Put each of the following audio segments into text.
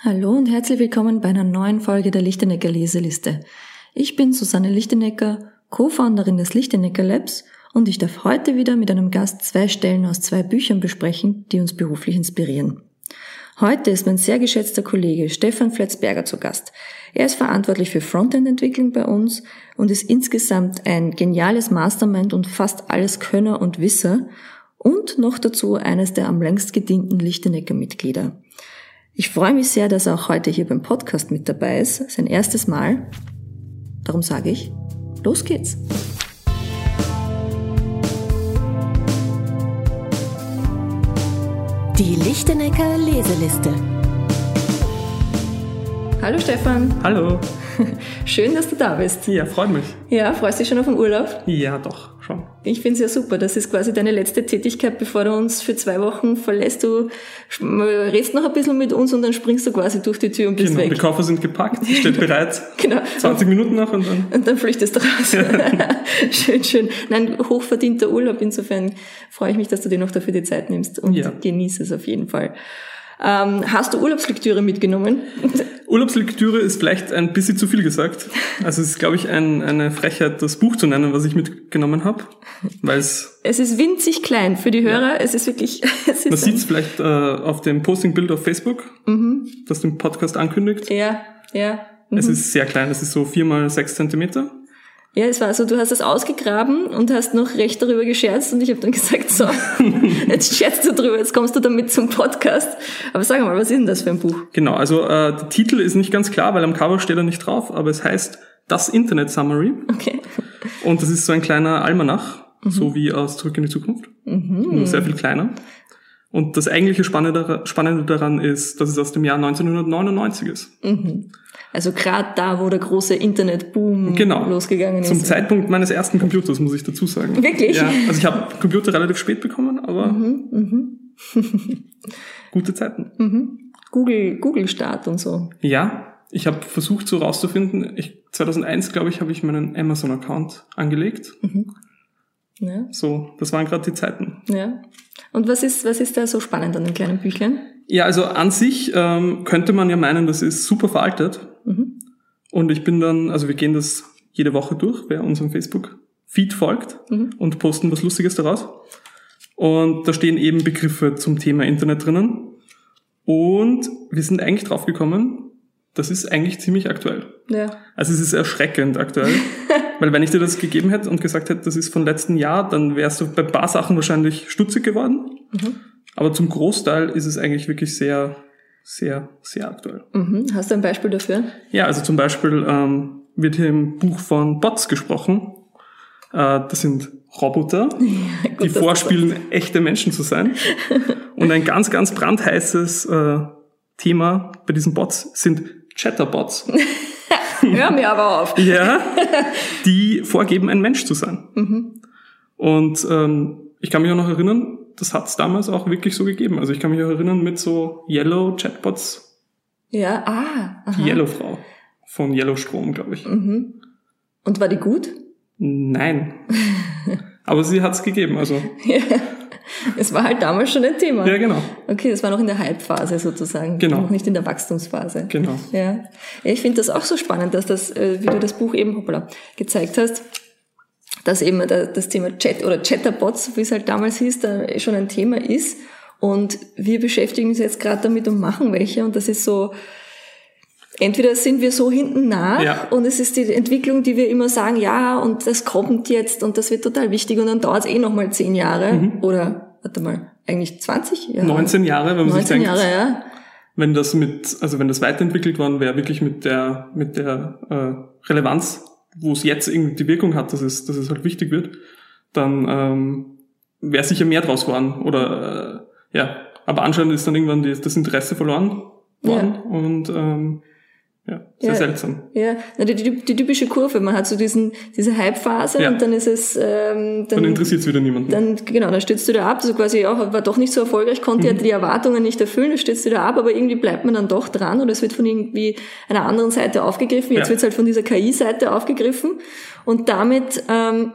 Hallo und herzlich willkommen bei einer neuen Folge der Lichtenecker Leseliste. Ich bin Susanne Lichtenecker, Co-Founderin des Lichtenecker Labs und ich darf heute wieder mit einem Gast zwei Stellen aus zwei Büchern besprechen, die uns beruflich inspirieren. Heute ist mein sehr geschätzter Kollege Stefan Fletzberger zu Gast. Er ist verantwortlich für Frontend-Entwicklung bei uns und ist insgesamt ein geniales Mastermind und fast alles Könner und Wisser und noch dazu eines der am längst gedienten Lichtenecker-Mitglieder. Ich freue mich sehr, dass er auch heute hier beim Podcast mit dabei ist. Sein erstes Mal. Darum sage ich, los geht's. Die Lichtenecker Leseliste. Hallo Stefan. Hallo. Schön, dass du da bist. Ja, freut mich. Ja, freust du dich schon auf den Urlaub? Ja, doch, schon. Ich finde es ja super. Das ist quasi deine letzte Tätigkeit, bevor du uns für zwei Wochen verlässt. Du redest noch ein bisschen mit uns und dann springst du quasi durch die Tür und bist genau, weg. die Koffer sind gepackt, steht bereit. genau. 20 Minuten noch und dann... Und dann flüchtest du raus. schön, schön. Nein, hochverdienter Urlaub. Insofern freue ich mich, dass du dir noch dafür die Zeit nimmst und Ja. genieße es auf jeden Fall. Ähm, hast du Urlaubslektüre mitgenommen? Urlaubslektüre ist vielleicht ein bisschen zu viel gesagt. Also es ist, glaube ich, ein, eine Frechheit, das Buch zu nennen, was ich mitgenommen habe. Weil es, Es ist winzig klein für die Hörer. Es ist wirklich. Es man ist sieht es vielleicht äh, auf dem Postingbild auf Facebook, das den Podcast ankündigt. ja, ja. Es ist sehr klein, es ist so vier mal sechs Zentimeter. Ja, es war so, du hast das ausgegraben und hast noch recht darüber gescherzt und ich habe dann gesagt, so, jetzt scherzt du drüber, jetzt kommst du damit zum Podcast. Aber sag mal, was ist denn das für ein Buch? Genau, also äh, der Titel ist nicht ganz klar, weil am Cover steht er nicht drauf, aber es heißt Das Internet Summary. Okay. Und das ist so ein kleiner Almanach, so wie aus Zurück in die Zukunft. Nur sehr viel kleiner. Und das eigentliche Spannende, Spannende daran ist, dass es aus dem Jahr 1999 ist. Also gerade da, wo der große Internetboom Genau. losgegangen ist. Zum Zeitpunkt meines ersten Computers, muss ich dazu sagen. Wirklich? Ja, also ich habe Computer relativ spät bekommen, aber gute Zeiten. Google, Google Start und so. Ja, ich habe versucht so rauszufinden, ich, 2001, glaube ich, habe ich meinen Amazon-Account angelegt. Ja, So, das waren gerade die Zeiten. Ja. Und was ist, was ist da so spannend an den kleinen Büchlein? Ja, also an sich ähm, könnte man ja meinen, das ist super veraltet. Und ich bin dann, also wir gehen das jede Woche durch, wer unserem Facebook-Feed folgt und posten was Lustiges daraus. Und da stehen eben Begriffe zum Thema Internet drinnen. Und wir sind eigentlich draufgekommen, das ist eigentlich ziemlich aktuell. Ja. Also es ist erschreckend aktuell. Weil wenn ich dir das gegeben hätte und gesagt hätte, das ist von letzten Jahr, dann wärst du bei ein paar Sachen wahrscheinlich stutzig geworden. Aber zum Großteil ist es eigentlich wirklich sehr, sehr, sehr aktuell. Mhm. Hast du ein Beispiel dafür? Ja, also zum Beispiel ähm, wird hier im Buch von Bots gesprochen. Äh, das sind Roboter, die dass du vorspielen, echte Menschen zu sein. Und ein ganz, ganz brandheißes äh, Thema bei diesen Bots sind Chatterbots. Hör mir aber auf. Ja, die vorgeben, ein Mensch zu sein. Und ähm, ich kann mich auch noch erinnern, das hat es damals auch wirklich so gegeben. Also ich kann mich auch erinnern mit so Yellow Chatbots, Ja, ah. die Aha. Yellow Frau von Yellow Strom, glaube ich. Und war die gut? Nein. Aber sie hat es gegeben, also Es war halt damals schon ein Thema. ja genau, Okay, das war noch in der Hype-Phase sozusagen. Genau. Noch nicht in der Wachstumsphase. genau. Ja. ich finde das auch so spannend, dass das, äh, wie du das Buch eben hoppala, gezeigt hast, dass eben da- das Thema Chat oder Chatterbots, wie es halt damals hieß, da schon ein Thema ist. Und wir beschäftigen uns jetzt gerade damit und machen welche. Und das ist so, entweder sind wir so hinten nach Ja. und es ist die Entwicklung, die wir immer sagen, ja, und das kommt jetzt und das wird total wichtig und dann dauert es eh nochmal zehn Jahre Mhm. oder, warte mal, eigentlich 20 Jahre? 19 Jahre, wenn man sich 19 denkt, Jahre, ja. wenn das mit, also wenn das weiterentwickelt worden wäre, wirklich mit der, mit der äh, Relevanz, wo es jetzt irgendwie die Wirkung hat, dass es, dass es halt wichtig wird, dann ähm, wäre sicher mehr draus geworden. Oder äh, ja, aber anscheinend ist dann irgendwann die, das Interesse verloren worden und ähm, ja, sehr Ja. seltsam. Ja, na, die, die, die typische Kurve. Man hat so diesen, diese Hype-Phase Ja. und dann ist es, ähm, Dann dann, interessiert es wieder niemanden. dann, genau, dann stürzt du da ab. Also quasi auch, war doch nicht so erfolgreich, konnte Mhm. ja die Erwartungen nicht erfüllen, dann stürzt du da ab, aber irgendwie bleibt man dann doch dran oder es wird von irgendwie einer anderen Seite aufgegriffen. Jetzt Ja. wird es halt von dieser KI-Seite aufgegriffen und damit, ähm,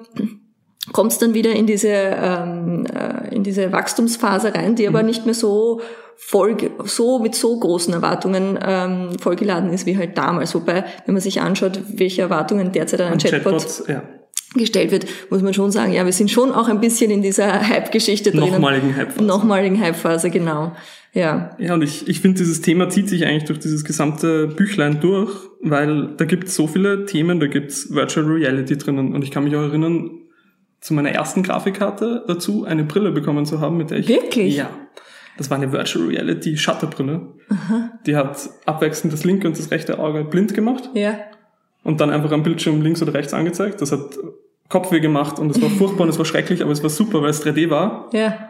kommt es dann wieder in diese, ähm, äh, in diese Wachstumsphase rein, die aber mhm. nicht mehr so voll, so mit so großen Erwartungen ähm, vollgeladen ist wie halt damals. Wobei, wenn man sich anschaut, welche Erwartungen derzeit an ein Chatbot, Chatbot ja. gestellt wird, muss man schon sagen, ja, wir sind schon auch ein bisschen in dieser Hype-Geschichte drin. Nochmaligen Hype-Phase. Nochmaligen Hype-Phase, genau. Ja. Ja, und ich, ich finde, dieses Thema zieht sich eigentlich durch dieses gesamte Büchlein durch, weil da gibt es so viele Themen, da gibt's Virtual Reality drinnen. Und ich kann mich auch erinnern, zu meiner ersten Grafikkarte dazu eine Brille bekommen zu haben, mit der ich... Wirklich? Ja. Das war eine Virtual Reality Shutterbrille. Aha. Die hat abwechselnd das linke und das rechte Auge blind gemacht. Ja. Und dann einfach am Bildschirm links oder rechts angezeigt. Das hat Kopfweh gemacht und es war furchtbar und es war schrecklich, aber es war super, weil es 3D war. Ja.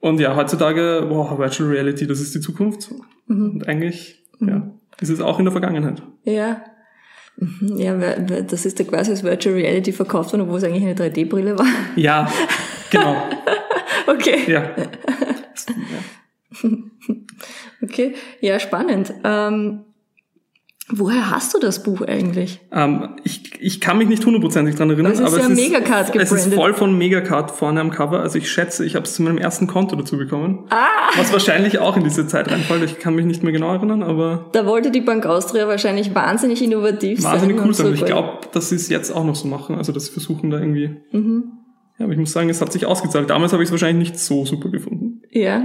Und ja, heutzutage, wow, Virtual Reality, das ist die Zukunft. Mhm. Und eigentlich, mhm. ja, ist es auch in der Vergangenheit. Ja. Mhm. Ja, das ist ja quasi als Virtual Reality verkauft worden, obwohl es eigentlich eine 3D-Brille war. Ja, genau. okay. Ja. okay, ja, spannend. Ähm, woher hast du das Buch eigentlich? Ähm, ich, ich kann mich nicht hundertprozentig dran erinnern, das ist aber ja es, Megacard ist, es ist voll von Megacard vorne am Cover. Also ich schätze, ich habe es zu meinem ersten Konto dazu bekommen. Ah! Was wahrscheinlich auch in diese Zeit reinfällt. Ich kann mich nicht mehr genau erinnern, aber... Da wollte die Bank Austria wahrscheinlich wahnsinnig innovativ wahnsinnig sein. Wahnsinnig cool sein. Und ich glaube, dass sie es jetzt auch noch so machen. Also dass sie versuchen da irgendwie... Mhm. Ja, aber ich muss sagen, es hat sich ausgezahlt. Damals habe ich es wahrscheinlich nicht so super gefunden. Ja,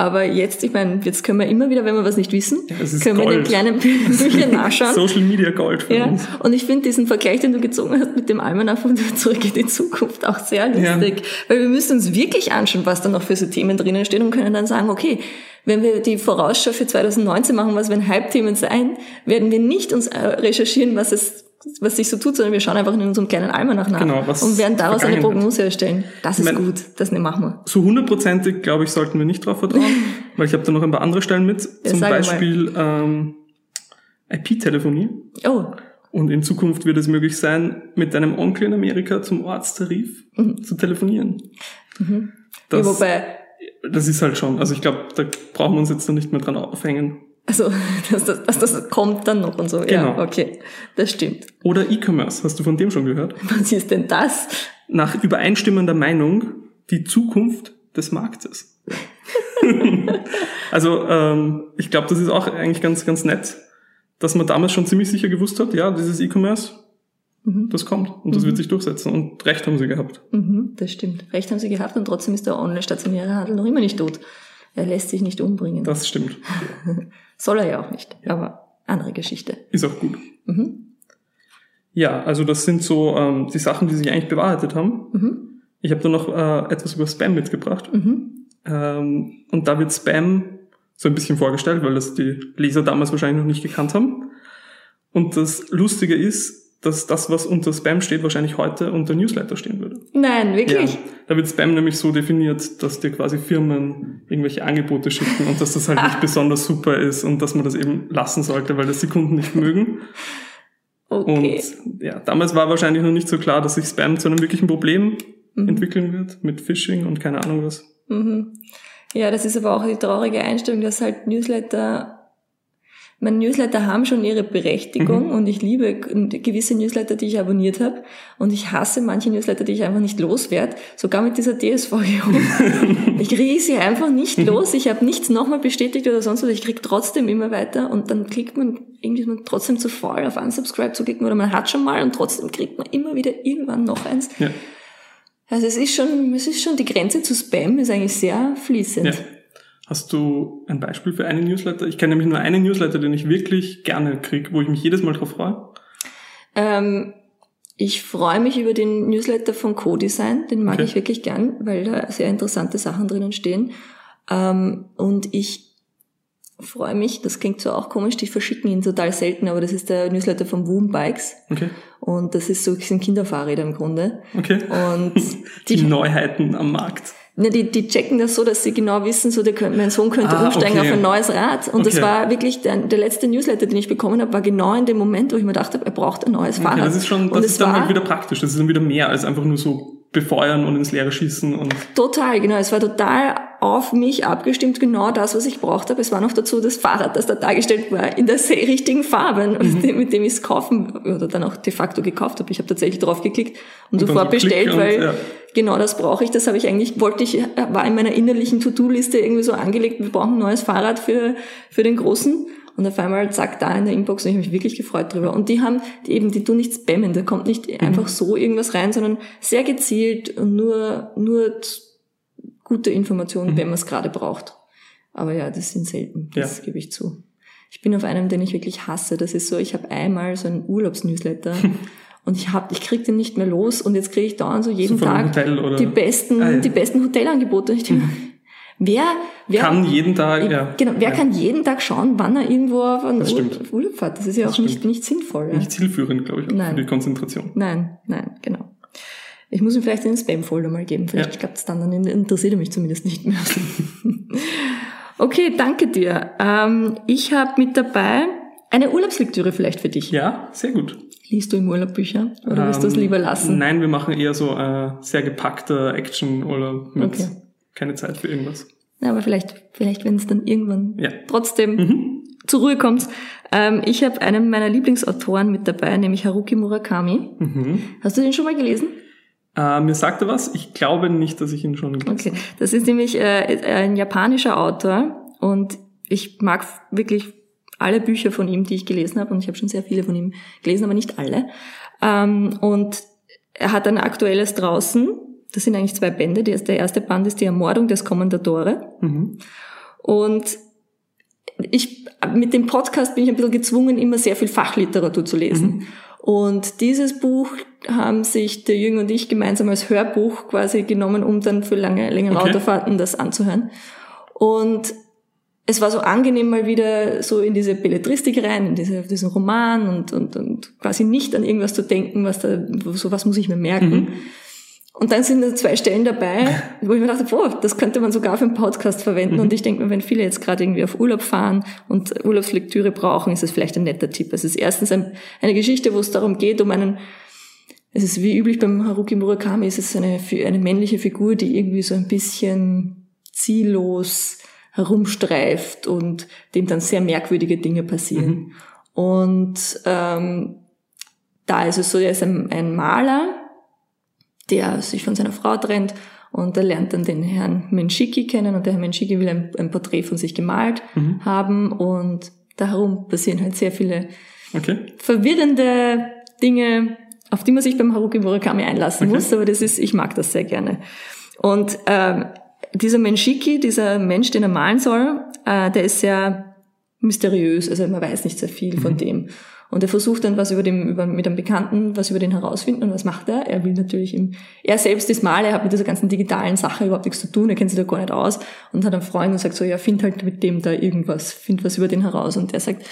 aber jetzt, ich meine, jetzt können wir immer wieder, wenn wir was nicht wissen, können Gold. wir den kleinen Büchern nachschauen. Social Media Gold für ja. uns. Und ich finde diesen Vergleich, den du gezogen hast mit dem Almanach von Zurück in die Zukunft auch sehr lustig. Ja. Weil wir müssen uns wirklich anschauen, was da noch für so Themen drinnen stehen und können dann sagen, okay, wenn wir die Vorausschau für 2019 machen, was werden Hype-Themen sein, werden wir nicht uns äh, recherchieren, was es was sich so tut, sondern wir schauen einfach in unserem kleinen Almanach nach genau, und werden daraus eine Prognose erstellen. Das ist mein, gut, das ne, machen wir. So hundertprozentig, glaube ich, sollten wir nicht drauf vertrauen, weil ich habe da noch ein paar andere Stellen mit. Ja, Zum Beispiel ähm, IP-Telefonie. Oh. Und in Zukunft wird es möglich sein, mit deinem Onkel in Amerika zum Ortstarif mhm. zu telefonieren. Mhm. Das, ja, wobei, das ist halt schon, also ich glaube, da brauchen wir uns jetzt noch nicht mehr dran aufhängen. Also, dass das, dass das kommt dann noch und so. Genau. Ja, okay. Das stimmt. Oder E-Commerce. Hast du von dem schon gehört? Was ist denn das? Nach übereinstimmender Meinung die Zukunft des Marktes. also, ähm, ich glaube, das ist auch eigentlich ganz, ganz nett, dass man damals schon ziemlich sicher gewusst hat, ja, dieses E-Commerce, mhm. das kommt und das mhm. wird sich durchsetzen. Und Recht haben sie gehabt. Mhm, das stimmt. Recht haben sie gehabt und trotzdem ist der online-stationäre Handel noch immer nicht tot. Er lässt sich nicht umbringen. Das stimmt. Soll er ja auch nicht, aber andere Geschichte. Ist auch gut. Mhm. Ja, also das sind so ähm, die Sachen, die sich eigentlich bewahrheitet haben. Mhm. Ich habe da noch äh, etwas über Spam mitgebracht. Mhm. Ähm, und da wird Spam so ein bisschen vorgestellt, weil das die Leser damals wahrscheinlich noch nicht gekannt haben. Und das Lustige ist, dass das, was unter Spam steht, wahrscheinlich heute unter Newsletter stehen würde. Nein, wirklich? Ja, da wird Spam nämlich so definiert, dass dir quasi Firmen irgendwelche Angebote schicken und dass das halt nicht besonders super ist und dass man das eben lassen sollte, weil das die Kunden nicht mögen. Okay. Und ja, damals war wahrscheinlich noch nicht so klar, dass sich Spam zu einem wirklichen Problem mhm. entwickeln wird mit Phishing und keine Ahnung was. Mhm. Ja, das ist aber auch die traurige Einstellung, dass halt Newsletter meine Newsletter haben schon ihre Berechtigung mhm. und ich liebe gewisse Newsletter, die ich abonniert habe und ich hasse manche Newsletter, die ich einfach nicht loswerde, sogar mit dieser DSVGO. ich kriege sie einfach nicht los, ich habe nichts nochmal bestätigt oder sonst was, ich kriege trotzdem immer weiter und dann klickt man, irgendwie ist man trotzdem zu faul auf Unsubscribe zu klicken oder man hat schon mal und trotzdem kriegt man immer wieder irgendwann noch eins. Ja. Also es ist schon, es ist schon, die Grenze zu Spam ist eigentlich sehr fließend. Ja. Hast du ein Beispiel für einen Newsletter? Ich kenne nämlich nur einen Newsletter, den ich wirklich gerne kriege, wo ich mich jedes Mal drauf freue. Ähm, ich freue mich über den Newsletter von Co-Design, den mag okay. ich wirklich gern, weil da sehr interessante Sachen drinnen stehen. Ähm, und ich freue mich, das klingt so auch komisch, die verschicken ihn total selten, aber das ist der Newsletter von Woom Bikes. Okay. Und das ist so, sind Kinderfahrräder im Grunde. Okay. Und die, die Neuheiten am Markt. Ne, die, die checken das so, dass sie genau wissen, so der, mein Sohn könnte ah, umsteigen okay. auf ein neues Rad. Und okay. das war wirklich der, der letzte Newsletter, den ich bekommen habe, war genau in dem Moment, wo ich mir dachte, er braucht ein neues Fahrrad. Okay, das ist schon, das ist dann war, halt wieder praktisch. Das ist dann wieder mehr als einfach nur so befeuern und ins Leere schießen und. Total, genau. Es war total auf mich abgestimmt, genau das, was ich braucht habe. Es war noch dazu das Fahrrad, das da dargestellt war, in der sehr richtigen Farbe, mhm. mit dem ich es kaufen oder dann auch de facto gekauft habe. Ich habe tatsächlich drauf geklickt und, und sofort bestellt, weil und, ja. genau das brauche ich. Das habe ich eigentlich, wollte ich, war in meiner innerlichen To-Do-Liste irgendwie so angelegt, wir brauchen ein neues Fahrrad für, für den Großen. Und auf einmal zack, da in der Inbox und ich habe mich wirklich gefreut drüber. Und die haben, die eben, die tun nicht spammen, da kommt nicht mhm. einfach so irgendwas rein, sondern sehr gezielt und nur, nur gute Informationen, mhm. wenn man es gerade braucht. Aber ja, das sind selten, das ja. gebe ich zu. Ich bin auf einem, den ich wirklich hasse. Das ist so, ich habe einmal so einen Urlaubsnewsletter und ich hab, ich krieg den nicht mehr los und jetzt kriege ich dauernd so jeden so Tag die besten, ah, ja. die besten Hotelangebote. Ich denke, mhm. Wer, wer kann jeden Tag, ja. Genau, wer ja. kann jeden Tag schauen, wann er irgendwo auf einen Ur Urlaub fährt? Das ist ja auch nicht, nicht sinnvoll. Ja. Nicht zielführend, glaube ich, nein. für die Konzentration. Nein, nein, genau. Ich muss ihm vielleicht einen Spam-Folder mal geben. Vielleicht ja. klappt es dann, dann interessiert er mich zumindest nicht mehr. okay, danke dir. Ähm, ich habe mit dabei eine Urlaubslektüre vielleicht für dich. Ja, sehr gut. Liest du im Urlaub Bücher oder willst du es ähm, lieber lassen? Nein, wir machen eher so äh, sehr gepackter Action-Urlaub mit okay keine Zeit für irgendwas. Ja, aber vielleicht, vielleicht, wenn es dann irgendwann ja. trotzdem mhm. zur Ruhe kommt. Ähm, ich habe einen meiner Lieblingsautoren mit dabei, nämlich Haruki Murakami. Mhm. Hast du den schon mal gelesen? Äh, mir sagte was. Ich glaube nicht, dass ich ihn schon gelesen habe. Okay, das ist nämlich äh, ein japanischer Autor und ich mag wirklich alle Bücher von ihm, die ich gelesen habe und ich habe schon sehr viele von ihm gelesen, aber nicht alle. Ähm, und er hat ein aktuelles draußen, das sind eigentlich zwei Bände. Der erste Band ist die Ermordung des Kommandatore. Mhm. Und ich, mit dem Podcast bin ich ein bisschen gezwungen, immer sehr viel Fachliteratur zu lesen. Mhm. Und dieses Buch haben sich der Jünger und ich gemeinsam als Hörbuch quasi genommen, um dann für lange, längere okay. Autofahrten das anzuhören. Und es war so angenehm, mal wieder so in diese Belletristik rein, in diese, diesen Roman und, und, und quasi nicht an irgendwas zu denken, was da, so was muss ich mir merken. Mhm und dann sind da zwei Stellen dabei, wo ich mir dachte, boah, das könnte man sogar für einen Podcast verwenden. Mhm. Und ich denke mir, wenn viele jetzt gerade irgendwie auf Urlaub fahren und Urlaubslektüre brauchen, ist das vielleicht ein netter Tipp. Es ist erstens ein, eine Geschichte, wo es darum geht, um einen, es ist wie üblich beim Haruki Murakami, es ist eine, eine männliche Figur, die irgendwie so ein bisschen ziellos herumstreift und dem dann sehr merkwürdige Dinge passieren. Mhm. Und ähm, da ist es so, er ist ein, ein Maler, der sich von seiner Frau trennt und er lernt dann den Herrn Menschiki kennen und der Herr Menschiki will ein, ein Porträt von sich gemalt mhm. haben und darum passieren halt sehr viele okay. verwirrende Dinge, auf die man sich beim Haruki Murakami einlassen okay. muss, aber das ist, ich mag das sehr gerne. Und äh, dieser Menschiki, dieser Mensch, den er malen soll, äh, der ist sehr mysteriös, also man weiß nicht sehr viel mhm. von dem. Und er versucht dann was über dem, über, mit einem Bekannten, was über den herausfinden. Und was macht er? Er will natürlich im, er selbst ist Maler, er hat mit dieser ganzen digitalen Sache überhaupt nichts zu tun, er kennt sich da gar nicht aus und hat einen Freund und sagt so, ja, find halt mit dem da irgendwas, find was über den heraus. Und der sagt,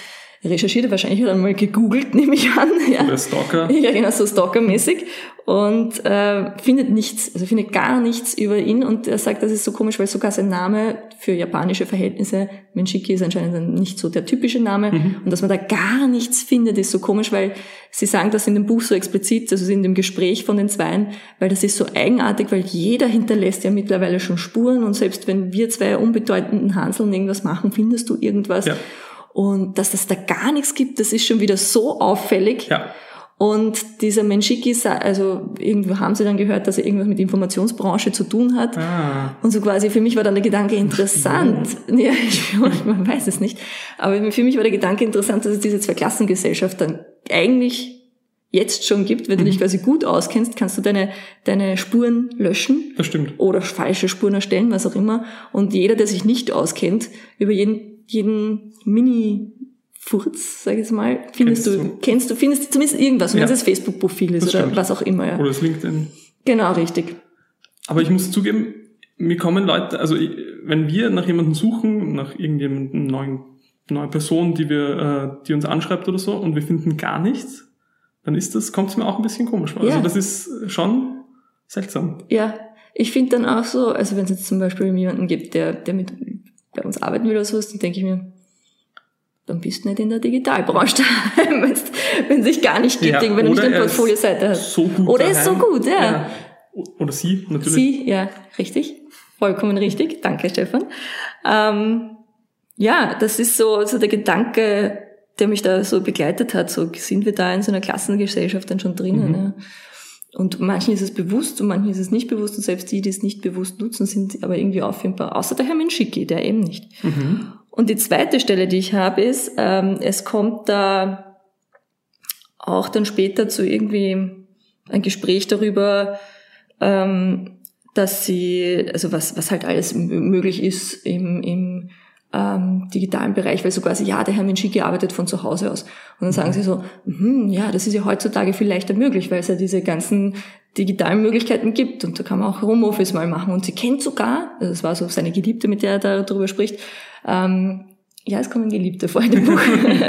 recherchiert er wahrscheinlich hat er mal gegoogelt, nehme ich an. Ja. Der Stalker. Ja, genau, so Stalker-mäßig. Und äh, findet nichts, also findet gar nichts über ihn. Und er sagt, das ist so komisch, weil sogar sein Name für japanische Verhältnisse, Menshiki ist anscheinend nicht so der typische Name. Mhm. Und dass man da gar nichts findet, ist so komisch, weil sie sagen das in dem Buch so explizit, also in dem Gespräch von den Zweien, weil das ist so eigenartig, weil jeder hinterlässt ja mittlerweile schon Spuren. Und selbst wenn wir zwei unbedeutenden Hanseln irgendwas machen, findest du irgendwas. Ja. Und dass das da gar nichts gibt, das ist schon wieder so auffällig. Ja. Und dieser Menschiki, also irgendwo haben sie dann gehört, dass er irgendwas mit Informationsbranche zu tun hat. Ah. Und so quasi für mich war dann der Gedanke interessant. Ja, ich, man weiß es nicht. Aber für mich war der Gedanke interessant, dass es diese Zweiklassengesellschaft dann eigentlich jetzt schon gibt, wenn du dich mhm. quasi gut auskennst, kannst du deine, deine Spuren löschen. Das stimmt. Oder falsche Spuren erstellen, was auch immer. Und jeder, der sich nicht auskennt, über jeden jeden Mini-Furz, sag ich jetzt mal, findest kennst du, du, kennst du, findest zumindest irgendwas, wenn ja. es das Facebook-Profil ist oder was auch immer. Ja. Oder das LinkedIn. Genau, richtig. Aber ich muss zugeben, mir kommen Leute, also wenn wir nach jemandem suchen, nach irgendjemandem neuen, neuen Person, die wir, äh, die uns anschreibt oder so, und wir finden gar nichts, dann ist das, kommt es mir auch ein bisschen komisch vor. Also ja. Also das ist schon seltsam. Ja, ich finde dann auch so, also wenn es jetzt zum Beispiel jemanden gibt, der, der mit bei uns arbeiten will oder sowas, dann denke ich mir, dann bist du nicht in der Digitalbranche daheim, wenn es sich gar nicht gibt, ja, wenn du nicht eine Portfolio-Seite hast. So gut oder ist so gut, ja. ja. Oder sie, natürlich. Sie, ja, richtig. Vollkommen richtig. Danke, Stefan. Ähm, ja, das ist so, so der Gedanke, der mich da so begleitet hat. So sind wir da in so einer Klassengesellschaft dann schon drinnen. Mhm. Ja. Und manchen ist es bewusst und manchen ist es nicht bewusst und selbst die, die es nicht bewusst nutzen, sind aber irgendwie auffindbar. Außer der Herr Menschicki, der eben nicht. Mhm. Und die zweite Stelle, die ich habe, ist, ähm, es kommt da auch dann später zu irgendwie ein Gespräch darüber, ähm, dass sie, also was, was halt alles möglich ist im, im ähm, digitalen Bereich, weil so quasi, ja, der Herr Menschicki arbeitet von zu Hause aus. Und dann sagen sie so, hm, ja, das ist ja heutzutage viel leichter möglich, weil es ja diese ganzen digitalen Möglichkeiten gibt und da kann man auch Homeoffice mal machen. Und sie kennt sogar, also das war so seine Geliebte, mit der er darüber spricht, ähm, ja, es kommen Geliebte vor in dem Buch,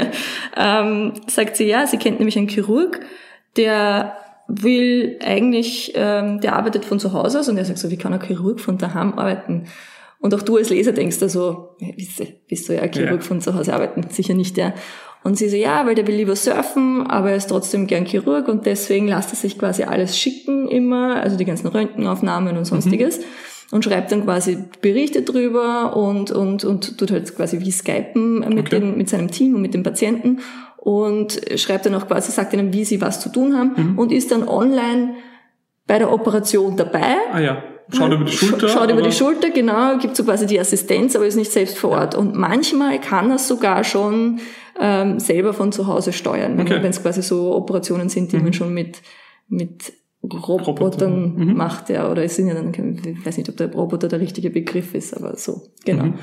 ähm, sagt sie, ja, sie kennt nämlich einen Chirurg, der will eigentlich, ähm, der arbeitet von zu Hause aus und er sagt so, wie kann ein Chirurg von daheim arbeiten? Und auch du als Leser denkst da so, bist, bist du ja Chirurg ja. von zu Hause arbeiten? Sicher nicht, ja. Und sie so, ja, weil der will lieber surfen, aber er ist trotzdem gern Chirurg und deswegen lässt er sich quasi alles schicken immer, also die ganzen Röntgenaufnahmen und sonstiges. Mhm. Und schreibt dann quasi Berichte drüber und, und, und tut halt quasi wie Skypen mit, okay. dem, mit seinem Team und mit den Patienten und schreibt dann auch quasi, sagt ihnen, wie sie was zu tun haben mhm. und ist dann online bei der Operation dabei. Ah ja. Schaut über die Schulter. Schaut über die Schulter, genau, gibt so quasi die Assistenz, aber ist nicht selbst vor Ort. Und manchmal kann er sogar schon ähm, selber von zu Hause steuern, okay. wenn es quasi so Operationen sind, die mhm. man schon mit, mit Robotern Roboter. mhm. macht, ja, oder es sind ja dann, ich weiß nicht, ob der Roboter der richtige Begriff ist, aber so, genau. Mhm.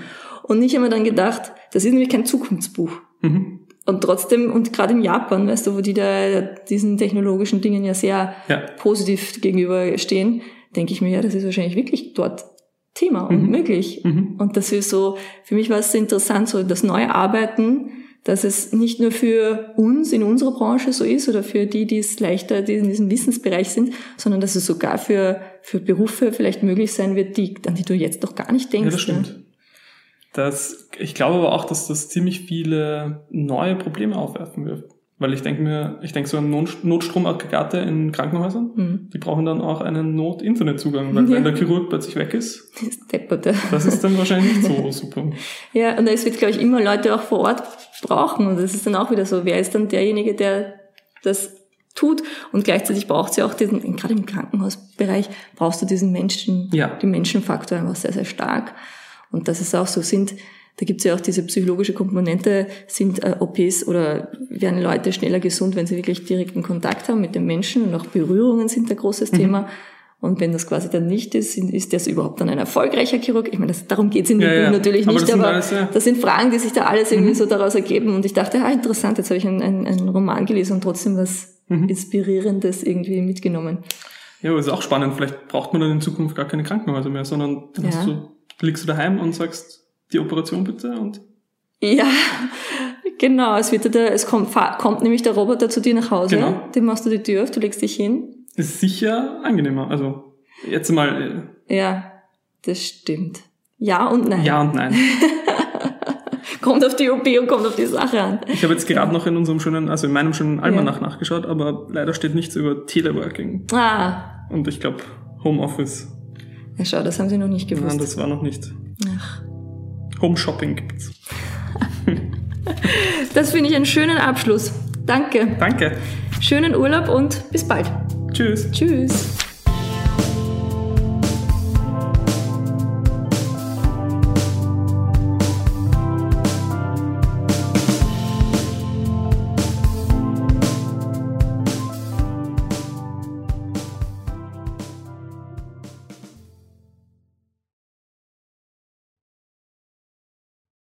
Und ich habe mir dann gedacht, das ist nämlich kein Zukunftsbuch. Mhm. Und trotzdem, und gerade in Japan, weißt du, wo die da diesen technologischen Dingen ja sehr ja. positiv gegenüberstehen, denke ich mir, ja, das ist wahrscheinlich wirklich dort Thema und mhm. möglich. Mhm. Und das ist so, für mich war es interessant, so das neue Arbeiten, dass es nicht nur für uns in unserer Branche so ist oder für die, die es leichter die in diesem Wissensbereich sind, sondern dass es sogar für, für Berufe vielleicht möglich sein wird, die, an die du jetzt doch gar nicht denkst. Ja, das stimmt. Ne? Das, ich glaube aber auch, dass das ziemlich viele neue Probleme aufwerfen wird. Weil ich denke mir, ich denke so an Notstromaggregate in Krankenhäusern, mhm. die brauchen dann auch einen Not-Internetzugang, weil ja. wenn der Chirurg plötzlich weg ist, das ist dann wahrscheinlich nicht so super. Ja, und es wird, glaube ich, immer Leute auch vor Ort brauchen und das ist dann auch wieder so, wer ist dann derjenige, der das tut und gleichzeitig braucht sie auch diesen, gerade im Krankenhausbereich, brauchst du diesen Menschen, ja. den Menschenfaktor einfach sehr, sehr stark und das ist auch so, sind da gibt es ja auch diese psychologische Komponente, sind äh, OPs oder werden Leute schneller gesund, wenn sie wirklich direkten Kontakt haben mit den Menschen und auch Berührungen sind ein großes mhm. Thema. Und wenn das quasi dann nicht ist, ist das überhaupt dann ein erfolgreicher Chirurg? Ich meine, das, darum geht es in dem ja, Buch ja. natürlich aber nicht, das aber alles, ja. das sind Fragen, die sich da alles irgendwie mhm. so daraus ergeben. Und ich dachte, ah, interessant, jetzt habe ich einen, einen, einen Roman gelesen und trotzdem was mhm. Inspirierendes irgendwie mitgenommen. Ja, aber ist auch spannend. Vielleicht braucht man dann in Zukunft gar keine Krankenhäuser mehr, sondern dann ja. du, liegst du daheim und sagst, die Operation bitte und ja, genau. Es wird der, es kommt, kommt nämlich der Roboter zu dir nach Hause. Genau. Den machst du die Tür auf, du legst dich hin. Ist sicher angenehmer. Also jetzt mal. Äh, ja, das stimmt. Ja und nein. Ja und nein. kommt auf die OP und kommt auf die Sache an. Ich habe jetzt gerade noch in unserem schönen, also in meinem schönen Almanach ja. nachgeschaut, aber leider steht nichts über Teleworking. Ah. Und ich glaube Homeoffice. Ja, schau, das haben sie noch nicht gewusst. Nein, das war noch nicht. Ach. Home Shopping gibt's. das finde ich einen schönen Abschluss. Danke. Danke. Schönen Urlaub und bis bald. Tschüss. Tschüss.